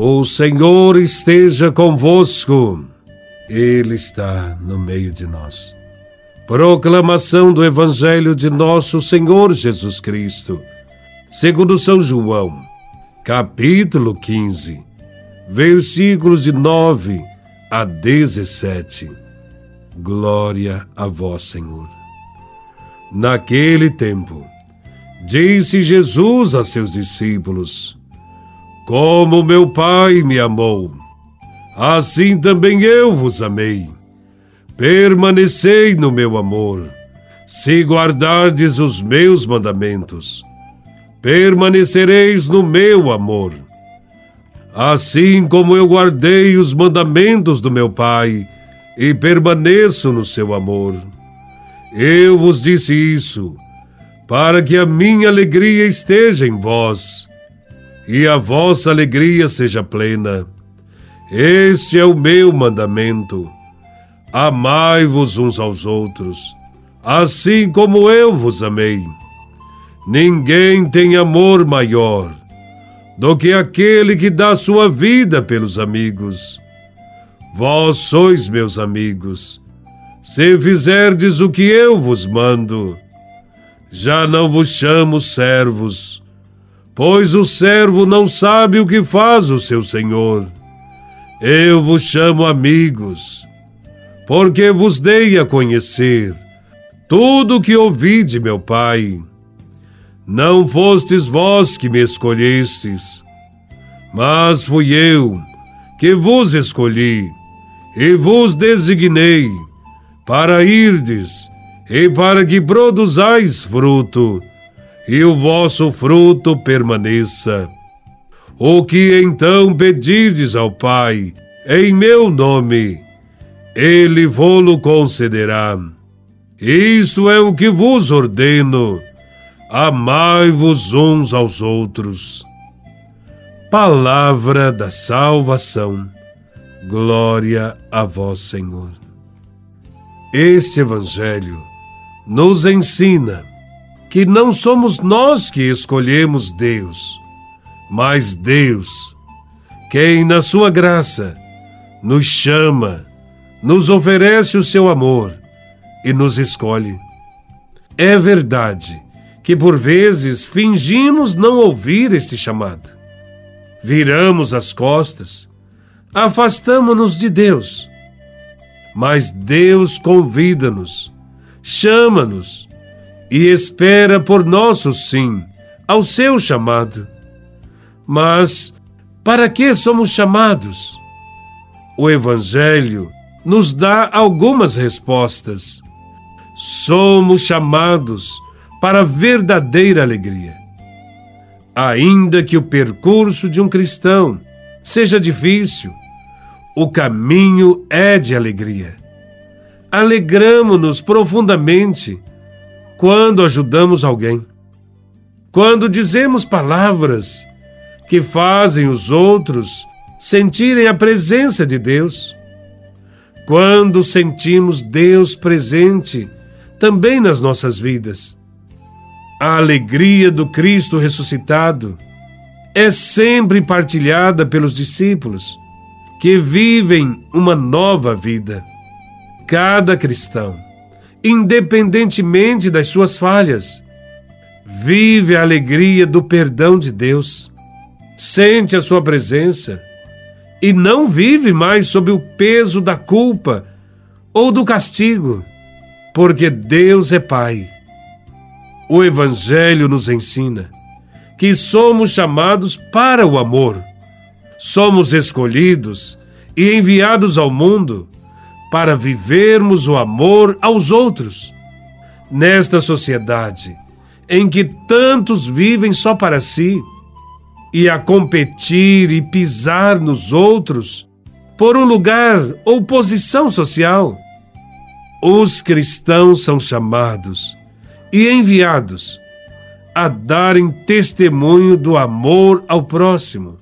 O Senhor esteja convosco, Ele está no meio de nós. Proclamação do Evangelho de Nosso Senhor Jesus Cristo, segundo São João, capítulo 15, versículos de 9 a 17. Glória a Vós, Senhor. Naquele tempo, disse Jesus a seus discípulos: como meu Pai me amou, assim também eu vos amei. Permanecei no meu amor, se guardardes os meus mandamentos. Permanecereis no meu amor. Assim como eu guardei os mandamentos do meu Pai e permaneço no seu amor. Eu vos disse isso, para que a minha alegria esteja em vós e a vossa alegria seja plena. Este é o meu mandamento. Amai-vos uns aos outros, assim como eu vos amei. Ninguém tem amor maior do que aquele que dá sua vida pelos amigos. Vós sois meus amigos, se fizerdes o que eu vos mando. Já não vos chamo servos, pois o servo não sabe o que faz o seu senhor. Eu vos chamo amigos, porque vos dei a conhecer tudo o que ouvi de meu Pai. Não fostes vós que me escolhestes, mas fui eu que vos escolhi e vos designei para irdes e para que produzais fruto e o vosso fruto permaneça. O que então pedirdes ao Pai, em meu nome, ele vô-lo concederá. Isto é o que vos ordeno: amai-vos uns aos outros. Palavra da salvação. Glória a vós, Senhor. Este Evangelho nos ensina que não somos nós que escolhemos Deus, mas Deus, quem, na Sua graça, nos chama, nos oferece o seu amor e nos escolhe. É verdade que por vezes fingimos não ouvir este chamado. Viramos as costas, afastamo-nos de Deus. Mas Deus convida-nos, chama-nos e espera por nosso sim ao seu chamado. Mas para que somos chamados? O Evangelho nos dá algumas respostas. Somos chamados para verdadeira alegria. Ainda que o percurso de um cristão seja difícil, o caminho é de alegria. Alegramo-nos profundamente quando ajudamos alguém, quando dizemos palavras que fazem os outros sentirem a presença de Deus, quando sentimos Deus presente também nas nossas vidas. A alegria do Cristo ressuscitado é sempre partilhada pelos discípulos que vivem uma nova vida. Cada cristão independentemente das suas falhas. Vive a alegria do perdão de Deus, sente a sua presença e não vive mais sob o peso da culpa ou do castigo, porque Deus é Pai. O Evangelho nos ensina que somos chamados para o amor, somos escolhidos e enviados ao mundo para vivermos o amor aos outros. Nesta sociedade em que tantos vivem só para si e a competir e pisar nos outros por um lugar ou posição social, os cristãos são chamados e enviados a darem testemunho do amor ao próximo.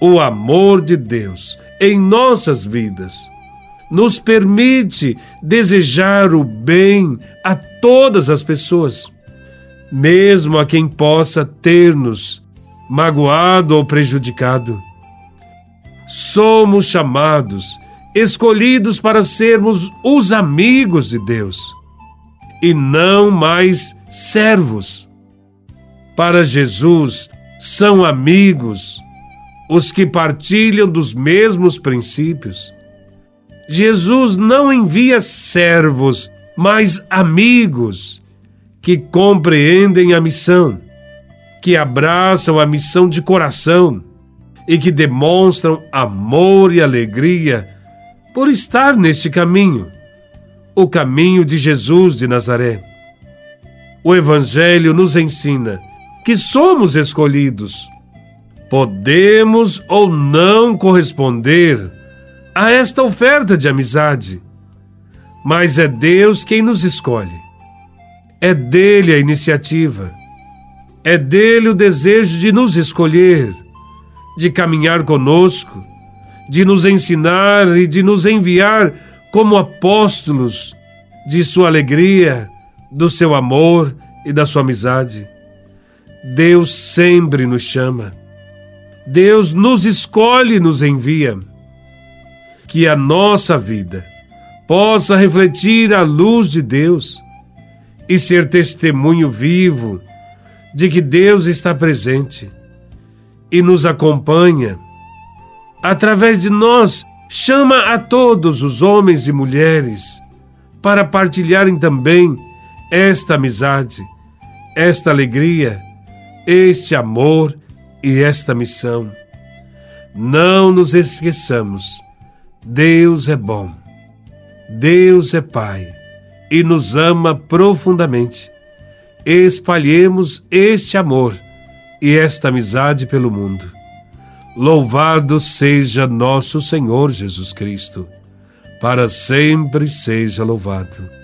O amor de Deus em nossas vidas nos permite desejar o bem a todas as pessoas, mesmo a quem possa ter-nos magoado ou prejudicado. somos chamados, escolhidos para sermos os amigos de Deus e não mais servos. Para Jesus, são amigos os que partilham dos mesmos princípios. Jesus não envia servos, mas amigos que compreendem a missão, que abraçam a missão de coração e que demonstram amor e alegria por estar neste caminho, o caminho de Jesus de Nazaré. O Evangelho nos ensina que somos escolhidos. Podemos ou não corresponder a esta oferta de amizade, mas é Deus quem nos escolhe. É dele a iniciativa. É dele o desejo de nos escolher, de caminhar conosco, de nos ensinar e de nos enviar como apóstolos de sua alegria, do seu amor e da sua amizade. Deus sempre nos chama. Deus nos escolhe e nos envia. Que a nossa vida possa refletir a luz de Deus e ser testemunho vivo de que Deus está presente e nos acompanha. Através de nós, chama a todos os homens e mulheres para partilharem também esta amizade, esta alegria este amor e esta missão. Não nos esqueçamos, Deus é bom, Deus é Pai e nos ama profundamente. Espalhemos este amor e esta amizade pelo mundo. Louvado seja nosso Senhor Jesus Cristo, para sempre seja louvado.